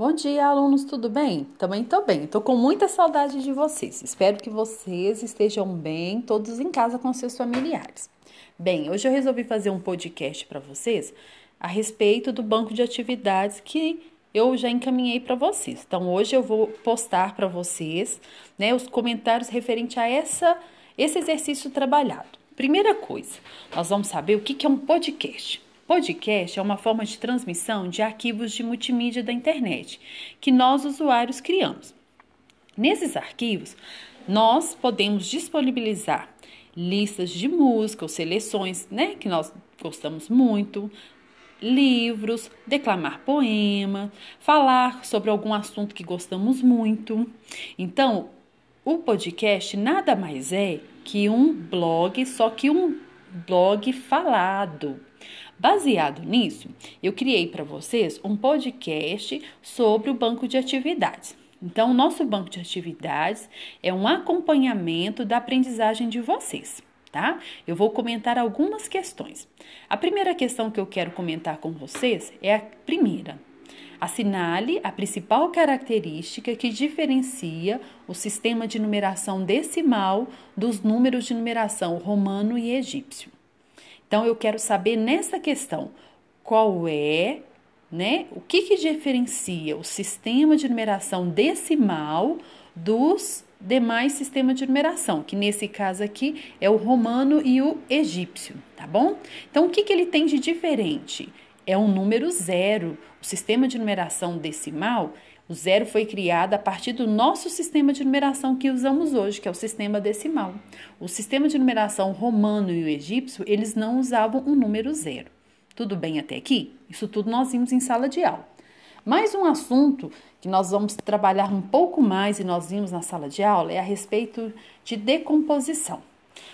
Bom dia, alunos, tudo bem? Também estou bem, estou com muita saudade de vocês. Espero que vocês estejam bem, todos em casa com seus familiares. Bem, hoje eu resolvi fazer um podcast para vocês a respeito do banco de atividades que eu já encaminhei para vocês. Então, hoje eu vou postar para vocês né, os comentários referente a essa, esse exercício trabalhado. Primeira coisa, nós vamos saber o que, é um podcast. Podcast é uma forma de transmissão de arquivos de multimídia da internet que nós, usuários, criamos. Nesses arquivos, nós podemos disponibilizar listas de música ou seleções né, que nós gostamos muito, livros, declamar poema, falar sobre algum assunto que gostamos muito. Então, o podcast nada mais é que um blog, só que um blog falado. Baseado nisso, eu criei para vocês um podcast sobre o banco de atividades. Então, o nosso banco de atividades é um acompanhamento da aprendizagem de vocês, tá? Eu vou comentar algumas questões. A primeira questão que eu quero comentar com vocês é a primeira. Assinale a principal característica que diferencia o sistema de numeração decimal dos números de numeração romano e egípcio. Então, eu quero saber nessa questão qual é, né, o que, que diferencia o sistema de numeração decimal dos demais sistemas de numeração, que nesse caso aqui é o romano e o egípcio, tá bom? Então, o que, que ele tem de diferente? É um número zero. O sistema de numeração decimal o zero foi criado a partir do nosso sistema de numeração que usamos hoje, que é o sistema decimal. O sistema de numeração romano e o egípcio, eles não usavam o número zero. Tudo bem até aqui? Isso tudo nós vimos em sala de aula. Mais um assunto que nós vamos trabalhar um pouco mais e nós vimos na sala de aula é a respeito de decomposição.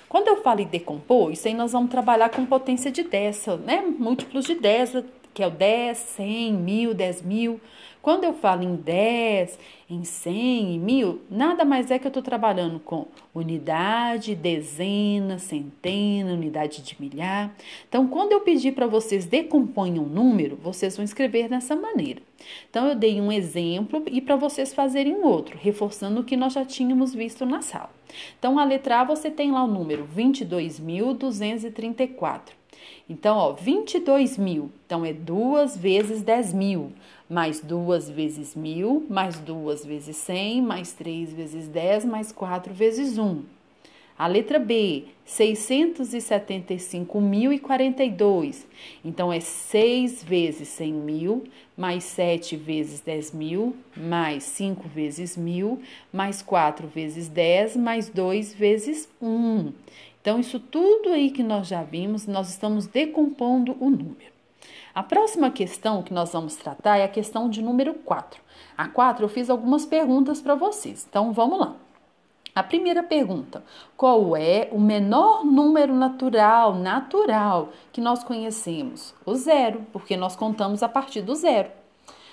Quando eu falo em decompor, isso aí nós vamos trabalhar com potência de 10, né? Múltiplos de 10, que é o 10, 100, 1000, 10 mil. Quando eu falo em 10, em 100, em mil, nada mais é que eu estou trabalhando com unidade, dezena, centena, unidade de milhar. Então, quando eu pedir para vocês decomponham um número, vocês vão escrever dessa maneira. Então, eu dei um exemplo e para vocês fazerem outro, reforçando o que nós já tínhamos visto na sala. Então, a letra A você tem lá o número 22.234. Então, ó, 22 mil. Então, é duas vezes 10 mil mais 2 vezes 1.000, mais 2 vezes 100, mais 3 vezes 10, mais 4 vezes 1. A letra B, 675.042. Então, é 6 vezes 100 mil, mais 7 vezes 10 mil, mais 5 vezes 1.000, mais 4 vezes 10, mais 2 vezes 1. Então, isso tudo aí que nós já vimos, nós estamos decompondo o número. A próxima questão que nós vamos tratar é a questão de número 4. A 4 eu fiz algumas perguntas para vocês, então vamos lá. A primeira pergunta: qual é o menor número natural, natural, que nós conhecemos? O zero, porque nós contamos a partir do zero.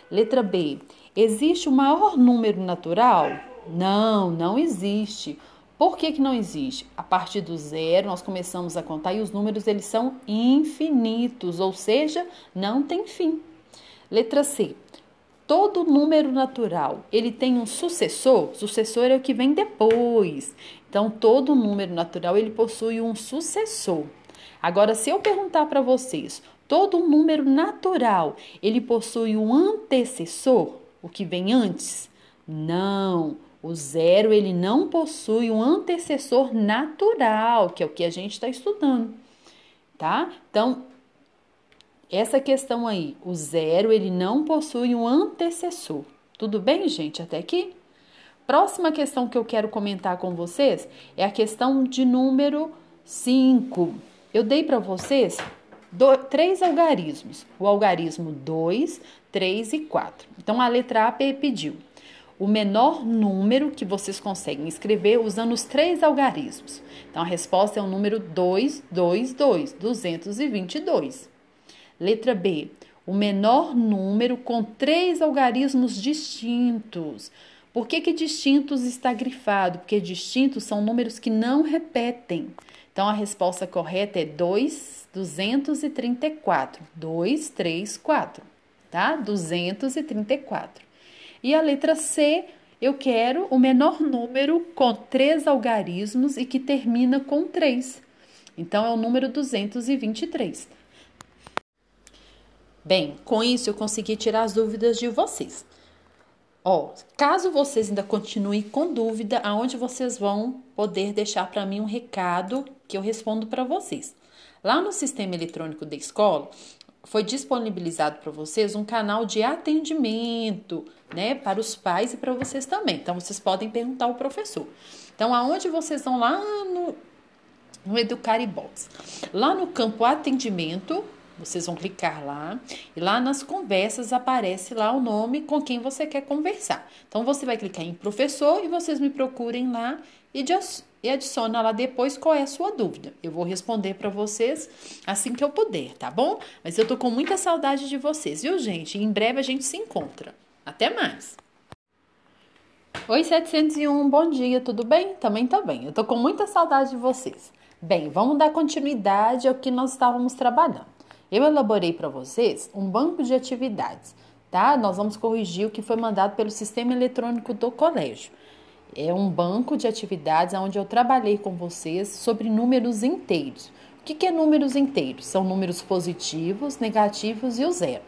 Letra B: existe o maior número natural? Não, não existe. Por que, que não existe? A partir do zero, nós começamos a contar e os números eles são infinitos, ou seja, não tem fim. Letra C. Todo número natural, ele tem um sucessor? Sucessor é o que vem depois. Então, todo número natural, ele possui um sucessor. Agora, se eu perguntar para vocês, todo número natural, ele possui um antecessor? O que vem antes? Não. O zero ele não possui um antecessor natural, que é o que a gente está estudando, tá? Então, essa questão aí, o zero ele não possui um antecessor. Tudo bem, gente? Até aqui? Próxima questão que eu quero comentar com vocês é a questão de número 5. Eu dei para vocês do, três algarismos: o algarismo 2, 3 e 4. Então, a letra A pediu o menor número que vocês conseguem escrever usando os três algarismos. Então, a resposta é o número 222, 222. Letra B, o menor número com três algarismos distintos. Por que, que distintos está grifado? Porque distintos são números que não repetem. Então, a resposta correta é 2, 234. 2, 3, 4, tá? 234. E a letra C, eu quero o menor número com três algarismos e que termina com 3. Então, é o número 223. Bem, com isso eu consegui tirar as dúvidas de vocês. Ó, caso vocês ainda continuem com dúvida, aonde vocês vão poder deixar para mim um recado que eu respondo para vocês. Lá no sistema eletrônico da escola, foi disponibilizado para vocês um canal de atendimento, né, para os pais e para vocês também. Então vocês podem perguntar ao professor. Então aonde vocês vão lá no no Educaribox. Lá no campo atendimento, vocês vão clicar lá e lá nas conversas aparece lá o nome com quem você quer conversar. Então você vai clicar em professor e vocês me procurem lá e, adiciona lá depois qual é a sua dúvida. Eu vou responder para vocês assim que eu puder, tá bom? Mas eu tô com muita saudade de vocês, viu, gente? Em breve a gente se encontra. Até mais. Oi 701, bom dia, tudo bem? Também tá bem. Eu tô com muita saudade de vocês. Bem, vamos dar continuidade ao que nós estávamos trabalhando. Eu elaborei para vocês um banco de atividades, tá? Nós vamos corrigir o que foi mandado pelo sistema eletrônico do colégio. É um banco de atividades onde eu trabalhei com vocês sobre números inteiros. O que, que é números inteiros? São números positivos, negativos e o zero.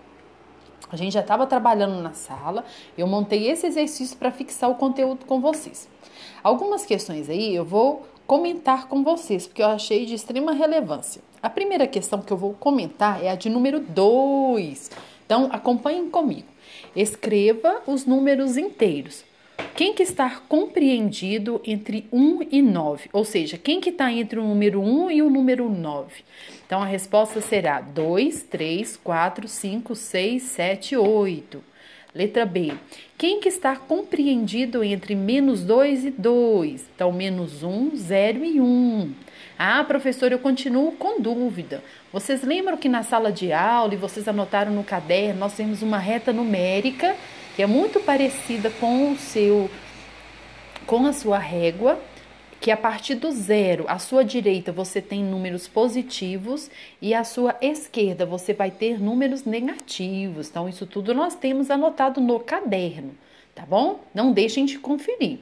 A gente já estava trabalhando na sala, eu montei esse exercício para fixar o conteúdo com vocês. Algumas questões aí eu vou comentar com vocês, porque eu achei de extrema relevância. A primeira questão que eu vou comentar é a de número 2. Então, acompanhem comigo. Escreva os números inteiros. Quem que está compreendido entre 1 e 9? Ou seja, quem que está entre o número 1 e o número 9? Então, a resposta será 2, 3, 4, 5, 6, 7, 8. Letra B. Quem que está compreendido entre menos 2 e 2? Então, menos 1, 0 e 1. Ah, professor, eu continuo com dúvida. Vocês lembram que na sala de aula e vocês anotaram no caderno, nós temos uma reta numérica que é muito parecida com o seu com a sua régua, que a partir do zero, à sua direita você tem números positivos e à sua esquerda você vai ter números negativos. Então, isso tudo nós temos anotado no caderno, tá bom? Não deixem de conferir.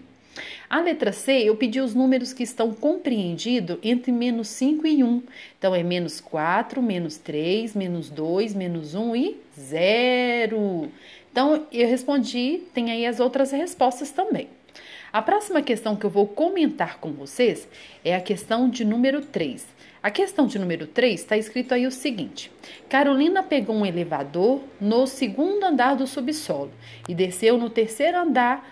A letra C, eu pedi os números que estão compreendidos entre menos 5 e 1. Então, é menos 4, menos 3, menos 2, menos 1 e 0. Então, eu respondi, tem aí as outras respostas também. A próxima questão que eu vou comentar com vocês é a questão de número 3. A questão de número 3 está escrito aí o seguinte: Carolina pegou um elevador no segundo andar do subsolo e desceu no terceiro andar,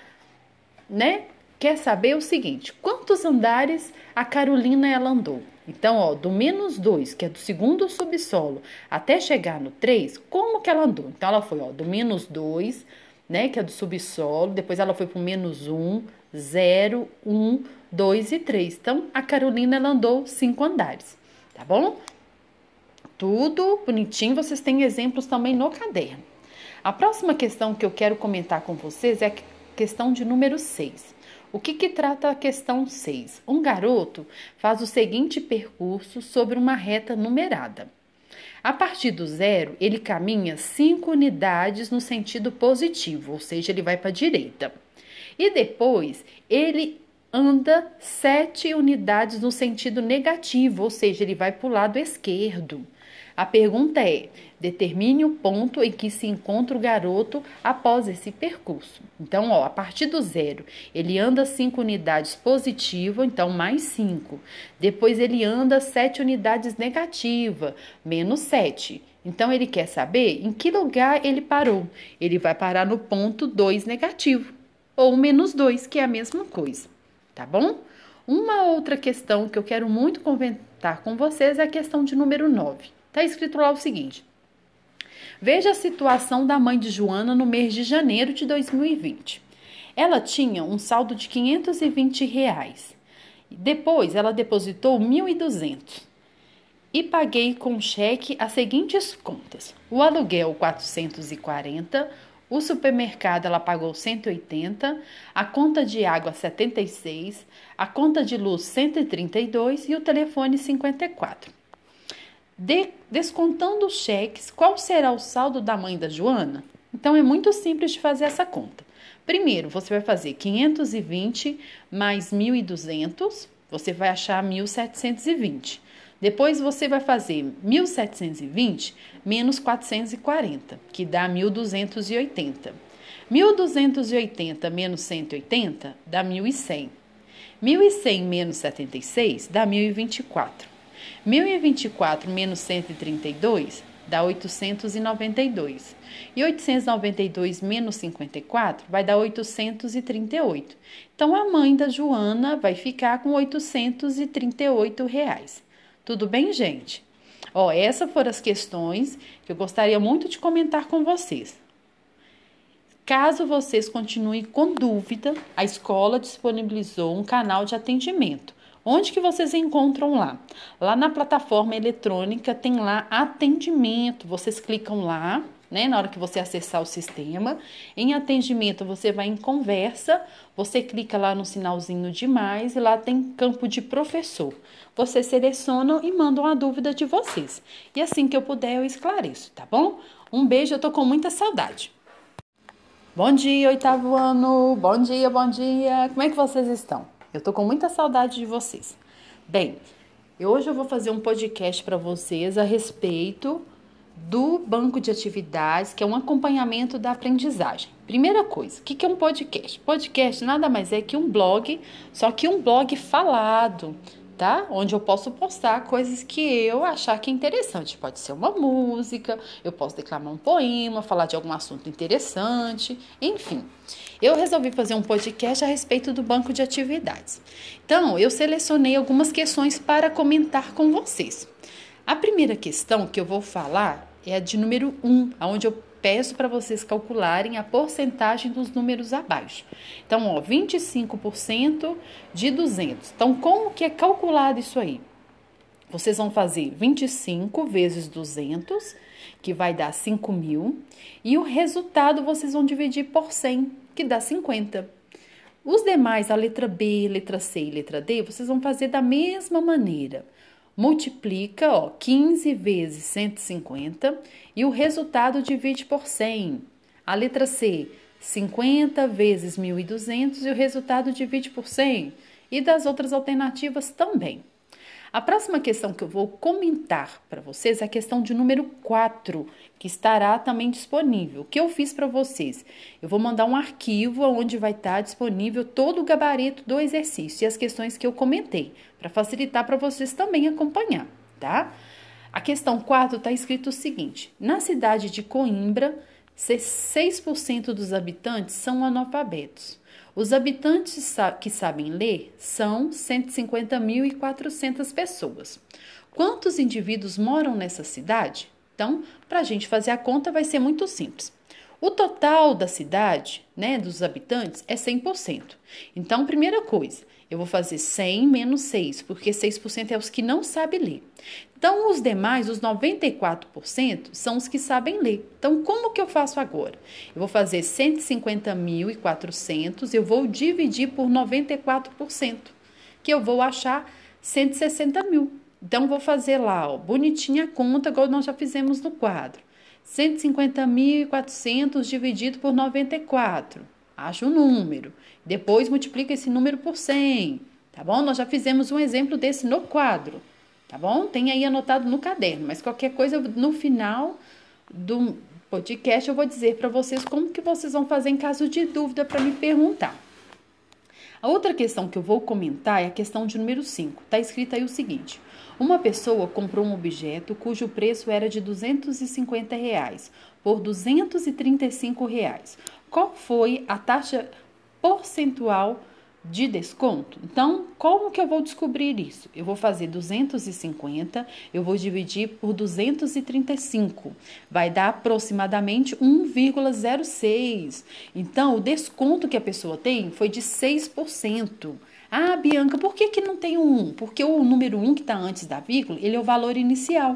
né? Quer saber o seguinte: quantos andares a Carolina ela andou? Então, ó, do menos 2, que é do segundo subsolo, até chegar no 3, como que ela andou? Então, ela foi, ó, do menos 2, né, que é do subsolo, depois ela foi para o menos 1, 0, 1, 2 e 3. Então, a Carolina ela andou 5 andares, tá bom? Tudo bonitinho, vocês têm exemplos também no caderno. A próxima questão que eu quero comentar com vocês é a questão de número 6. O que, que trata a questão 6? Um garoto faz o seguinte percurso sobre uma reta numerada. A partir do zero, ele caminha 5 unidades no sentido positivo, ou seja, ele vai para a direita. E depois, ele anda 7 unidades no sentido negativo, ou seja, ele vai para o lado esquerdo. A pergunta é: determine o ponto em que se encontra o garoto após esse percurso. Então, ó, a partir do zero, ele anda 5 unidades positivo, então mais 5. Depois ele anda 7 unidades negativa, menos 7. Então ele quer saber em que lugar ele parou. Ele vai parar no ponto 2 negativo ou menos 2, que é a mesma coisa, tá bom? Uma outra questão que eu quero muito comentar com vocês é a questão de número 9. Está escrito lá o seguinte: Veja a situação da mãe de Joana no mês de janeiro de 2020. Ela tinha um saldo de 520 reais. Depois, ela depositou 1.200 e paguei com cheque as seguintes contas: o aluguel 440, o supermercado ela pagou 180, a conta de água 76, a conta de luz 132 e o telefone 54. De, descontando os cheques, qual será o saldo da mãe da Joana? Então é muito simples de fazer essa conta. Primeiro, você vai fazer 520 mais 1.200, você vai achar 1.720. Depois você vai fazer 1.720 menos 440, que dá 1.280. 1.280 menos 180 dá 1.100. 1.100 menos 76 dá 1.024. 1.024 menos 132 dá 892. E 892 menos 54 vai dar 838. Então, a mãe da Joana vai ficar com 838 reais. Tudo bem, gente? Ó, essas foram as questões que eu gostaria muito de comentar com vocês. Caso vocês continuem com dúvida, a escola disponibilizou um canal de atendimento. Onde que vocês encontram lá? Lá na plataforma eletrônica tem lá atendimento. Vocês clicam lá, né? Na hora que você acessar o sistema, em atendimento você vai em conversa, você clica lá no sinalzinho de mais e lá tem campo de professor. Você seleciona e manda uma dúvida de vocês. E assim que eu puder eu esclareço, tá bom? Um beijo, eu tô com muita saudade. Bom dia, oitavo ano. Bom dia, bom dia. Como é que vocês estão? Eu tô com muita saudade de vocês. Bem, hoje eu vou fazer um podcast para vocês a respeito do banco de atividades, que é um acompanhamento da aprendizagem. Primeira coisa, o que é um podcast? Podcast nada mais é que um blog, só que um blog falado tá? Onde eu posso postar coisas que eu achar que é interessante. Pode ser uma música, eu posso declamar um poema, falar de algum assunto interessante, enfim. Eu resolvi fazer um podcast a respeito do banco de atividades. Então, eu selecionei algumas questões para comentar com vocês. A primeira questão que eu vou falar é a de número 1, onde eu peço para vocês calcularem a porcentagem dos números abaixo. Então, ó, 25% de 200. Então, como que é calculado isso aí? Vocês vão fazer 25 vezes 200, que vai dar 5 mil, e o resultado vocês vão dividir por 100, que dá 50. Os demais, a letra B, letra C e letra D, vocês vão fazer da mesma maneira multiplica ó, 15 vezes 150 e o resultado divide por 100. A letra C, 50 vezes 1.200 e o resultado divide por 100. E das outras alternativas também. A próxima questão que eu vou comentar para vocês é a questão de número 4, que estará também disponível. O que eu fiz para vocês? Eu vou mandar um arquivo onde vai estar disponível todo o gabarito do exercício e as questões que eu comentei, para facilitar para vocês também acompanhar, tá? A questão 4 está escrito o seguinte: na cidade de Coimbra, 6% dos habitantes são analfabetos. Os habitantes que sabem ler são 150.400 pessoas. Quantos indivíduos moram nessa cidade? Então, para a gente fazer a conta, vai ser muito simples. O total da cidade, né, dos habitantes, é 100%. Então, primeira coisa, eu vou fazer 100 menos 6, porque 6% é os que não sabem ler. Então, os demais, os 94%, são os que sabem ler. Então, como que eu faço agora? Eu vou fazer 150.400, eu vou dividir por 94%, que eu vou achar 160 mil. Então, vou fazer lá, ó, bonitinha a conta, igual nós já fizemos no quadro. 150.400 dividido por 94. Acha o um número. Depois multiplica esse número por 100. Tá bom? Nós já fizemos um exemplo desse no quadro. Tá bom? Tem aí anotado no caderno, mas qualquer coisa no final do podcast eu vou dizer para vocês como que vocês vão fazer em caso de dúvida para me perguntar. A outra questão que eu vou comentar é a questão de número 5. Está escrito aí o seguinte: uma pessoa comprou um objeto cujo preço era de 250 reais por 235 reais. Qual foi a taxa percentual de desconto? Então, como que eu vou descobrir isso? Eu vou fazer 250, eu vou dividir por 235, vai dar aproximadamente 1,06. Então, o desconto que a pessoa tem foi de 6%. Ah, Bianca, por que, que não tem um 1? Porque o número 1 que está antes da vírgula, ele é o valor inicial.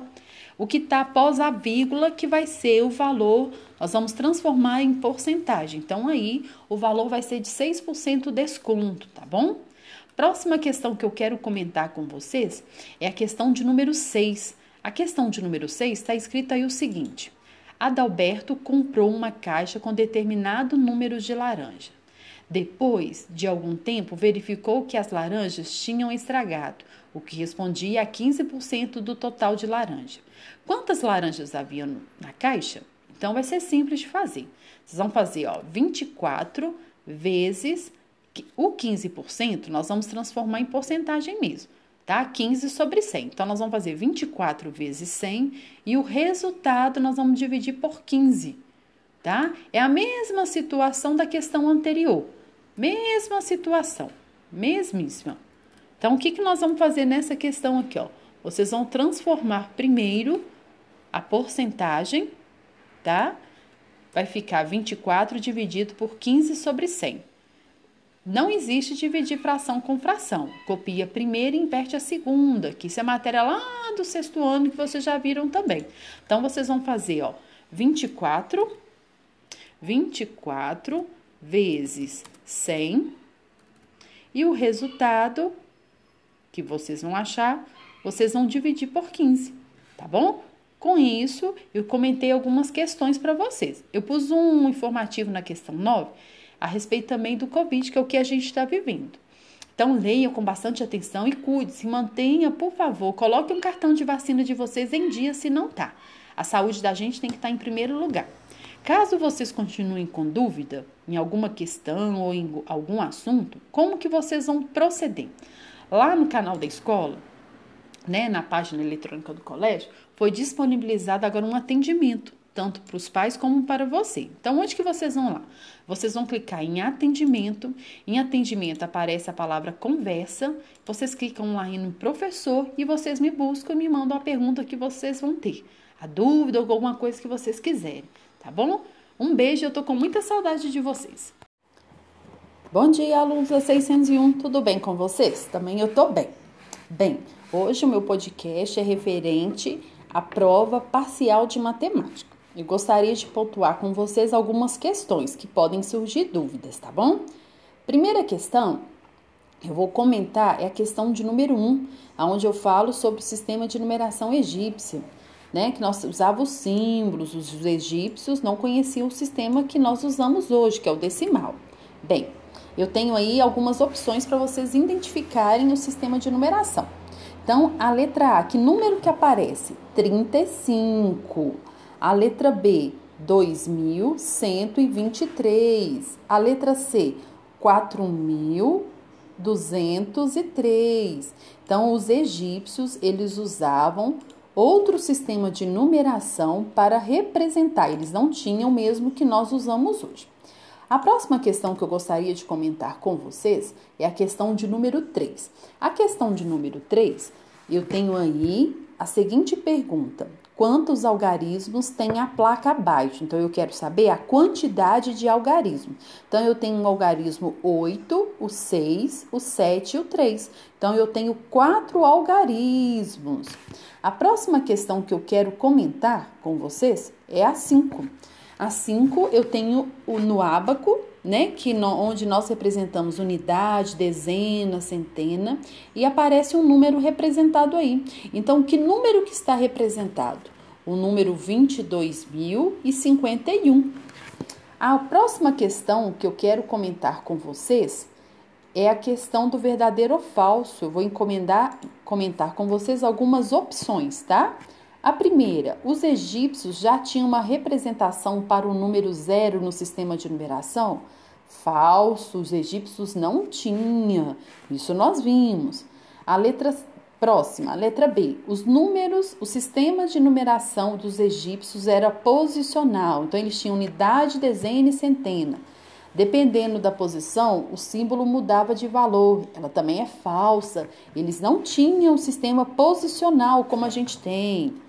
O que está após a vírgula que vai ser o valor, nós vamos transformar em porcentagem. Então, aí, o valor vai ser de 6% desconto, tá bom? Próxima questão que eu quero comentar com vocês é a questão de número 6. A questão de número 6 está escrita aí o seguinte: Adalberto comprou uma caixa com determinado número de laranja. Depois de algum tempo, verificou que as laranjas tinham estragado, o que respondia a 15% do total de laranja. Quantas laranjas havia na caixa? Então vai ser simples de fazer. Vocês vão fazer, ó, 24 vezes o 15%, nós vamos transformar em porcentagem mesmo, tá? 15 sobre 100. Então nós vamos fazer 24 vezes 100 e o resultado nós vamos dividir por 15, tá? É a mesma situação da questão anterior. Mesma situação, mesmíssima. Então, o que, que nós vamos fazer nessa questão aqui, ó? Vocês vão transformar primeiro a porcentagem, tá? Vai ficar 24 dividido por 15 sobre 100. Não existe dividir fração com fração. Copia a primeira e inverte a segunda, que isso é matéria lá do sexto ano que vocês já viram também. Então, vocês vão fazer, ó, 24, 24 vezes 100 e o resultado que vocês vão achar, vocês vão dividir por 15, tá bom? Com isso, eu comentei algumas questões para vocês. Eu pus um informativo na questão 9 a respeito também do Covid, que é o que a gente está vivendo. Então, leiam com bastante atenção e cuide-se, mantenha, por favor, coloque um cartão de vacina de vocês em dia se não tá. A saúde da gente tem que estar tá em primeiro lugar. Caso vocês continuem com dúvida em alguma questão ou em algum assunto, como que vocês vão proceder? Lá no canal da escola, né, na página eletrônica do colégio, foi disponibilizado agora um atendimento, tanto para os pais como para você. Então, onde que vocês vão lá? Vocês vão clicar em atendimento. Em atendimento aparece a palavra conversa. Vocês clicam lá em professor e vocês me buscam e me mandam a pergunta que vocês vão ter. A dúvida ou alguma coisa que vocês quiserem tá bom? Um beijo, eu tô com muita saudade de vocês. Bom dia, alunos da 601, tudo bem com vocês? Também eu tô bem. Bem, hoje o meu podcast é referente à prova parcial de matemática. Eu gostaria de pontuar com vocês algumas questões que podem surgir dúvidas, tá bom? Primeira questão, eu vou comentar é a questão de número 1, onde eu falo sobre o sistema de numeração egípcio né, que nós usávamos os símbolos, os egípcios não conheciam o sistema que nós usamos hoje, que é o decimal. Bem, eu tenho aí algumas opções para vocês identificarem o sistema de numeração. Então, a letra A, que número que aparece? 35. A letra B, 2123. A letra C, 4203. Então, os egípcios, eles usavam outro sistema de numeração para representar. Eles não tinham o mesmo que nós usamos hoje. A próxima questão que eu gostaria de comentar com vocês é a questão de número 3. A questão de número 3, eu tenho aí a seguinte pergunta: quantos algarismos tem a placa abaixo? Então eu quero saber a quantidade de algarismos. Então eu tenho um algarismo 8, o 6, o 7 e o 3. Então eu tenho quatro algarismos. A próxima questão que eu quero comentar com vocês é a 5. A 5 eu tenho o no ábaco, né, que no, onde nós representamos unidade, dezena, centena e aparece um número representado aí. Então, que número que está representado? O número 22.051. A próxima questão que eu quero comentar com vocês é a questão do verdadeiro ou falso. Eu vou encomendar, comentar com vocês algumas opções, tá? A primeira, os egípcios já tinham uma representação para o número zero no sistema de numeração? Falso, os egípcios não tinham. Isso nós vimos. A letra próxima, a letra B. Os números, o sistema de numeração dos egípcios era posicional. Então eles tinham unidade, dezena e centena. Dependendo da posição, o símbolo mudava de valor. Ela também é falsa. Eles não tinham um sistema posicional como a gente tem.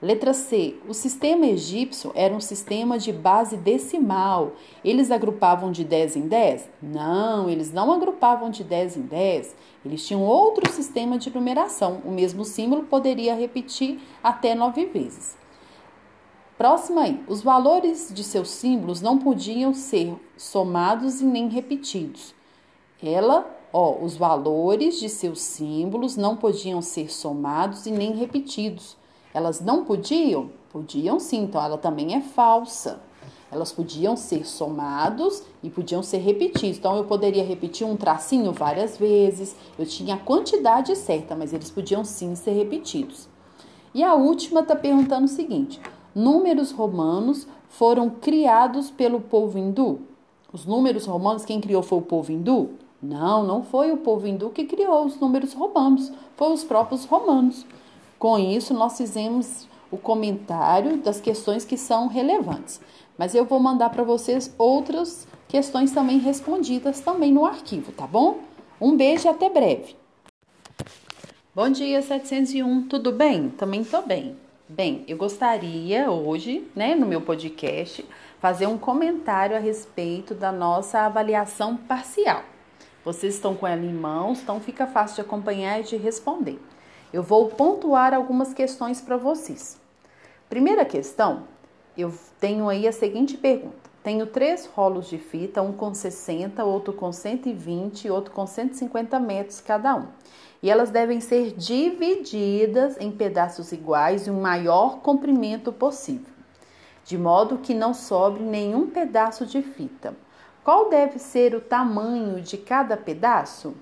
Letra C. O sistema egípcio era um sistema de base decimal. Eles agrupavam de 10 em 10? Não, eles não agrupavam de 10 em 10. Eles tinham outro sistema de numeração. O mesmo símbolo poderia repetir até nove vezes. Próxima aí, os valores de seus símbolos não podiam ser somados e nem repetidos. Ela, ó, os valores de seus símbolos não podiam ser somados e nem repetidos. Elas não podiam, Podiam sim, então ela também é falsa. Elas podiam ser somados e podiam ser repetidos. Então eu poderia repetir um tracinho várias vezes. Eu tinha a quantidade certa, mas eles podiam sim ser repetidos. E a última está perguntando o seguinte: números romanos foram criados pelo povo hindu? Os números romanos, quem criou foi o povo hindu? Não, não foi o povo hindu que criou os números romanos, foram os próprios romanos. Com isso, nós fizemos o comentário das questões que são relevantes. Mas eu vou mandar para vocês outras questões também respondidas também no arquivo, tá bom? Um beijo e até breve. Bom dia, 701. Tudo bem? Também tô bem. Bem, eu gostaria hoje, né, no meu podcast, fazer um comentário a respeito da nossa avaliação parcial. Vocês estão com ela em mãos, então fica fácil de acompanhar e de responder. Eu vou pontuar algumas questões para vocês. Primeira questão, eu tenho aí a seguinte pergunta. Tenho três rolos de fita, um com 60, outro com 120 e outro com 150 metros cada um. E elas devem ser divididas em pedaços iguais e o maior comprimento possível, de modo que não sobre nenhum pedaço de fita. Qual deve ser o tamanho de cada pedaço?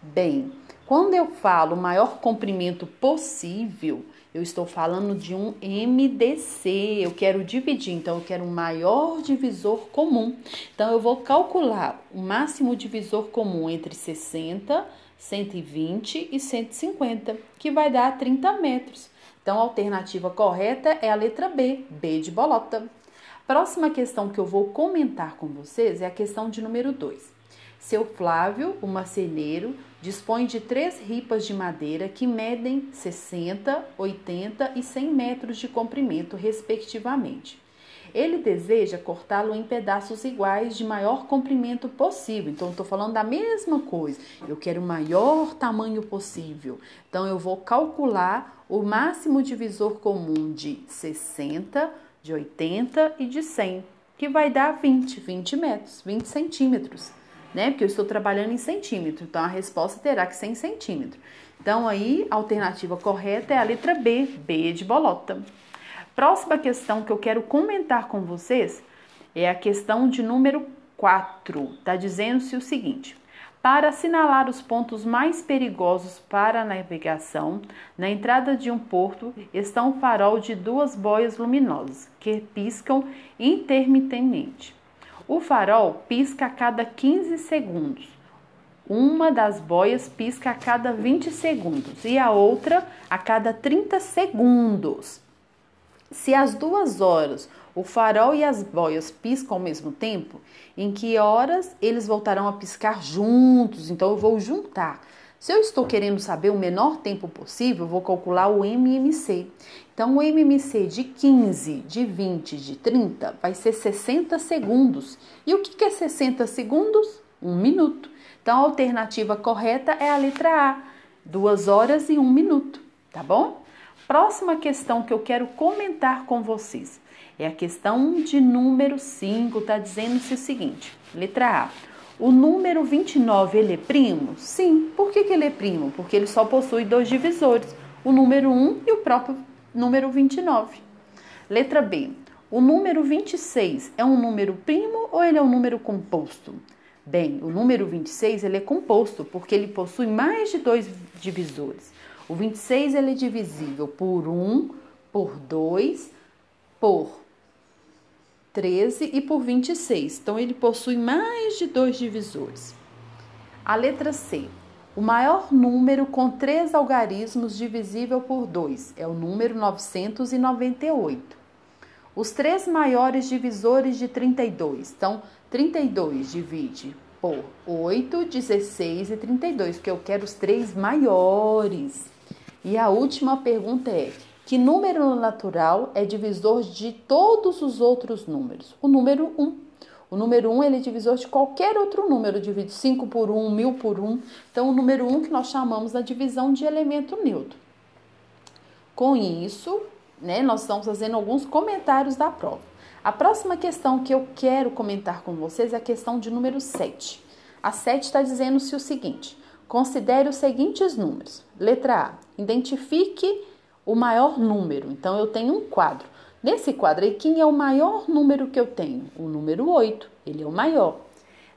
Bem, quando eu falo maior comprimento possível, eu estou falando de um MDC. Eu quero dividir, então eu quero um maior divisor comum. Então eu vou calcular o máximo divisor comum entre 60, 120 e 150, que vai dar 30 metros. Então a alternativa correta é a letra B, B de bolota. Próxima questão que eu vou comentar com vocês é a questão de número 2. Seu Flávio, o marceneiro, dispõe de três ripas de madeira que medem 60, 80 e 100 metros de comprimento, respectivamente. Ele deseja cortá-lo em pedaços iguais de maior comprimento possível. Então, estou falando da mesma coisa. Eu quero o maior tamanho possível. Então, eu vou calcular o máximo divisor comum de 60, de 80 e de 100, que vai dar 20, 20 metros, 20 centímetros né? Porque eu estou trabalhando em centímetro, então a resposta terá que ser em centímetro. Então aí a alternativa correta é a letra B, B de bolota. Próxima questão que eu quero comentar com vocês é a questão de número 4. Está dizendo-se o seguinte: para assinalar os pontos mais perigosos para a navegação, na entrada de um porto está um farol de duas boias luminosas que piscam intermitentemente. O farol pisca a cada 15 segundos. Uma das boias pisca a cada 20 segundos e a outra a cada 30 segundos. Se às duas horas o farol e as boias piscam ao mesmo tempo, em que horas eles voltarão a piscar juntos? Então eu vou juntar. Se eu estou querendo saber o menor tempo possível, vou calcular o MMC. Então, o MMC de 15, de 20, de 30 vai ser 60 segundos. E o que é 60 segundos? Um minuto. Então, a alternativa correta é a letra A, 2 horas e 1 minuto, tá bom? Próxima questão que eu quero comentar com vocês é a questão de número 5, tá dizendo-se o seguinte: letra A. O número 29, ele é primo? Sim. Por que, que ele é primo? Porque ele só possui dois divisores, o número 1 e o próprio número 29. Letra B. O número 26 é um número primo ou ele é um número composto? Bem, o número 26 ele é composto porque ele possui mais de dois divisores. O 26 ele é divisível por 1, por 2, por 13 e por 26. Então, ele possui mais de dois divisores. A letra C. O maior número com três algarismos divisível por 2 é o número 998. Os três maiores divisores de 32. Então, 32 divide por 8, 16 e 32, porque eu quero os três maiores. E a última pergunta é: que número natural é divisor de todos os outros números? O número 1. O número 1 ele é divisor de qualquer outro número, divide 5 por 1, 1000 por 1. Então, o número 1 que nós chamamos da divisão de elemento neutro. Com isso, né, nós estamos fazendo alguns comentários da prova. A próxima questão que eu quero comentar com vocês é a questão de número 7. A 7 está dizendo-se o seguinte: considere os seguintes números. Letra A. Identifique o maior número. Então, eu tenho um quadro. Nesse quadro aí, quem é o maior número que eu tenho? O número 8, ele é o maior.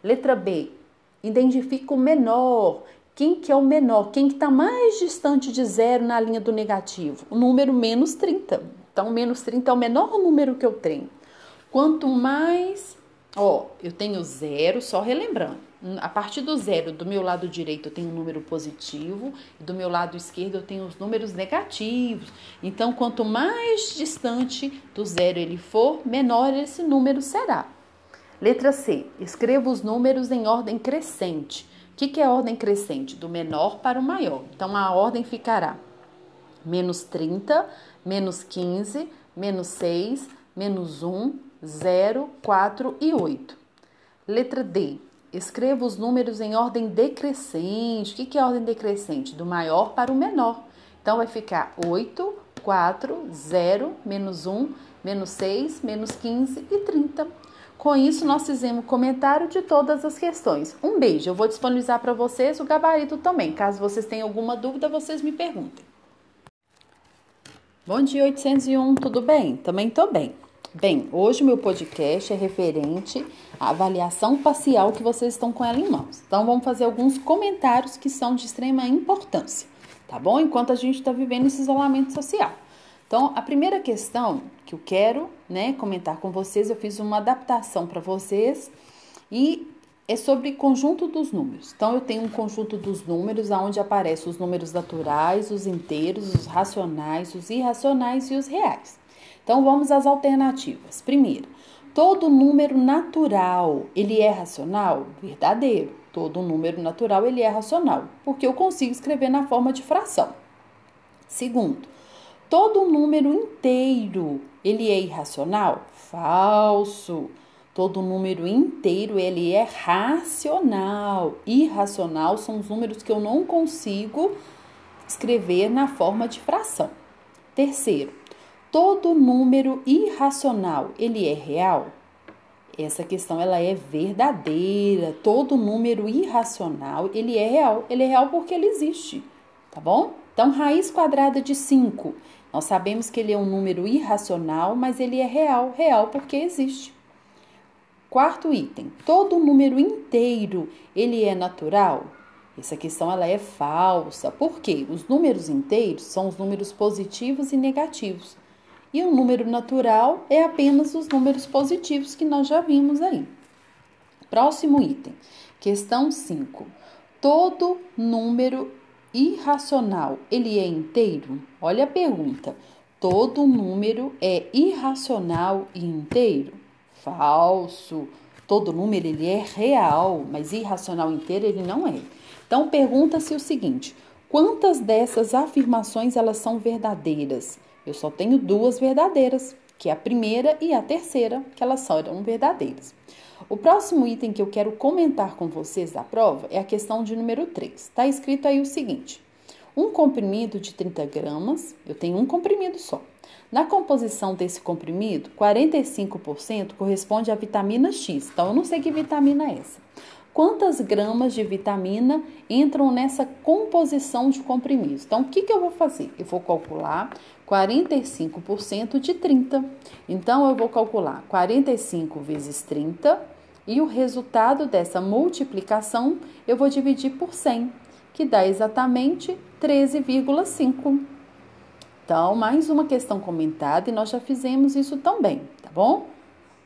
Letra B, identifica o menor. Quem que é o menor? Quem que está mais distante de zero na linha do negativo? O número menos 30. Então, menos 30 é o menor número que eu tenho. Quanto mais, ó, eu tenho zero, só relembrando. A partir do zero, do meu lado direito eu tenho um número positivo, do meu lado esquerdo eu tenho os números negativos. Então, quanto mais distante do zero ele for, menor esse número será. Letra C. Escreva os números em ordem crescente. O que, que é ordem crescente? Do menor para o maior. Então, a ordem ficará menos 30, menos 15, menos 6, menos 1, 0, 4 e 8. Letra D. Escreva os números em ordem decrescente. O que é ordem decrescente? Do maior para o menor. Então, vai ficar 8, 4, 0, menos 1, menos 6, menos 15 e 30. Com isso, nós fizemos comentário de todas as questões. Um beijo. Eu vou disponibilizar para vocês o gabarito também. Caso vocês tenham alguma dúvida, vocês me perguntem. Bom dia, 801. Tudo bem? Também estou bem. Bem, hoje o meu podcast é referente à avaliação parcial que vocês estão com ela em mãos. Então, vamos fazer alguns comentários que são de extrema importância, tá bom? Enquanto a gente está vivendo esse isolamento social. Então, a primeira questão que eu quero né, comentar com vocês, eu fiz uma adaptação para vocês e é sobre conjunto dos números. Então, eu tenho um conjunto dos números onde aparecem os números naturais, os inteiros, os racionais, os irracionais e os reais. Então vamos às alternativas. Primeiro, todo número natural, ele é racional? Verdadeiro. Todo número natural, ele é racional, porque eu consigo escrever na forma de fração. Segundo, todo número inteiro, ele é irracional? Falso. Todo número inteiro, ele é racional. Irracional são os números que eu não consigo escrever na forma de fração. Terceiro, todo número irracional, ele é real? Essa questão ela é verdadeira. Todo número irracional, ele é real. Ele é real porque ele existe, tá bom? Então, raiz quadrada de 5. Nós sabemos que ele é um número irracional, mas ele é real, real porque existe. Quarto item, todo número inteiro, ele é natural? Essa questão ela é falsa. Por quê? Os números inteiros são os números positivos e negativos. E o número natural é apenas os números positivos que nós já vimos aí. Próximo item, questão 5. Todo número irracional, ele é inteiro? Olha a pergunta. Todo número é irracional e inteiro? Falso. Todo número ele é real, mas irracional inteiro ele não é. Então pergunta-se o seguinte: quantas dessas afirmações elas são verdadeiras? Eu só tenho duas verdadeiras, que é a primeira e a terceira, que elas são verdadeiras. O próximo item que eu quero comentar com vocês da prova é a questão de número 3. Está escrito aí o seguinte: um comprimido de 30 gramas, eu tenho um comprimido só. Na composição desse comprimido, 45% corresponde à vitamina X. Então, eu não sei que vitamina é essa. Quantas gramas de vitamina entram nessa composição de comprimidos? Então, o que, que eu vou fazer? Eu vou calcular 45% de 30. Então, eu vou calcular 45 vezes 30 e o resultado dessa multiplicação eu vou dividir por 100, que dá exatamente 13,5. Então, mais uma questão comentada e nós já fizemos isso também, tá bom?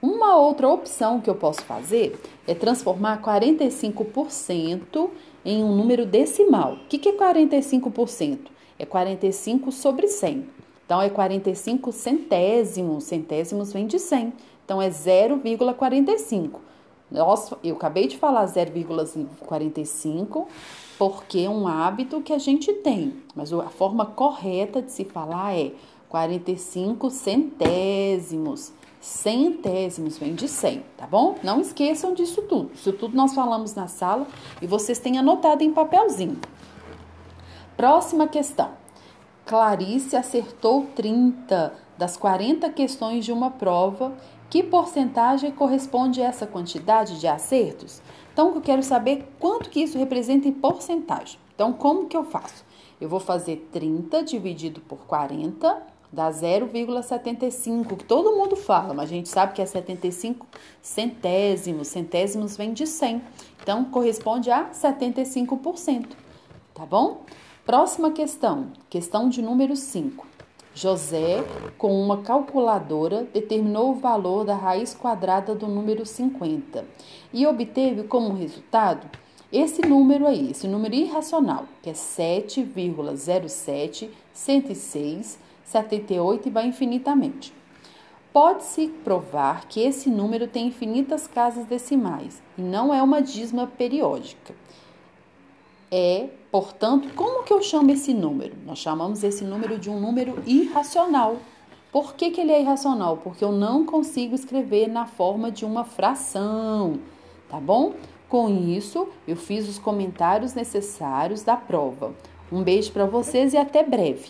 Uma outra opção que eu posso fazer é transformar 45% em um número decimal. O que é 45%? É 45 sobre 100. Então, é 45 centésimos. Centésimos vem de 100. Então, é 0,45. Nossa, eu acabei de falar 0,45 porque é um hábito que a gente tem. Mas a forma correta de se falar é 45 centésimos. Centésimos vem de 100, tá bom? Não esqueçam disso tudo. Isso tudo nós falamos na sala e vocês têm anotado em papelzinho. Próxima questão. Clarice acertou 30 das 40 questões de uma prova. Que porcentagem corresponde a essa quantidade de acertos? Então, eu quero saber quanto que isso representa em porcentagem. Então, como que eu faço? Eu vou fazer 30 dividido por 40 dá 0,75, que todo mundo fala, mas a gente sabe que é 75 centésimos, centésimos vem de 100. Então, corresponde a 75%, tá bom? Próxima questão, questão de número 5. José, com uma calculadora, determinou o valor da raiz quadrada do número 50 e obteve como resultado esse número aí, esse número irracional, que é 7,07, 78 e vai infinitamente. Pode-se provar que esse número tem infinitas casas decimais e não é uma dízima periódica. É, portanto, como que eu chamo esse número? Nós chamamos esse número de um número irracional. Por que, que ele é irracional? Porque eu não consigo escrever na forma de uma fração, tá bom? Com isso, eu fiz os comentários necessários da prova. Um beijo para vocês e até breve.